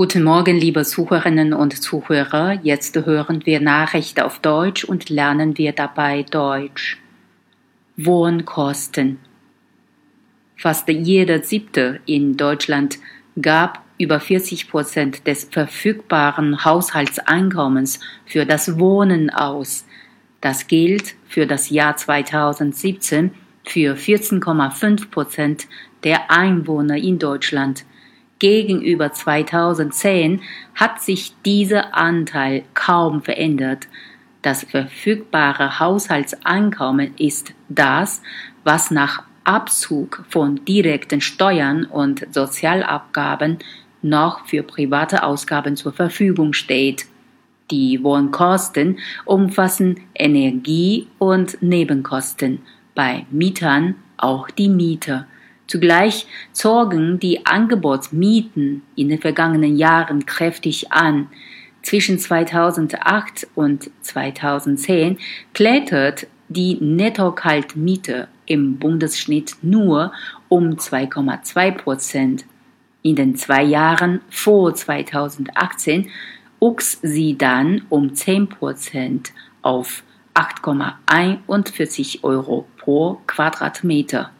Guten Morgen, liebe Zuhörerinnen und Zuhörer. Jetzt hören wir Nachrichten auf Deutsch und lernen wir dabei Deutsch. Wohnkosten. Fast jeder siebte in Deutschland gab über 40 Prozent des verfügbaren Haushaltseinkommens für das Wohnen aus. Das gilt für das Jahr 2017 für 14,5 Prozent der Einwohner in Deutschland. Gegenüber 2010 hat sich dieser Anteil kaum verändert. Das verfügbare Haushaltseinkommen ist das, was nach Abzug von direkten Steuern und Sozialabgaben noch für private Ausgaben zur Verfügung steht. Die Wohnkosten umfassen Energie- und Nebenkosten, bei Mietern auch die Miete. Zugleich zogen die Angebotsmieten in den vergangenen Jahren kräftig an. Zwischen 2008 und 2010 klettert die Netto-Kaltmiete im Bundesschnitt nur um 2,2 Prozent. In den zwei Jahren vor 2018 wuchs sie dann um 10 Prozent auf 8,41 Euro pro Quadratmeter.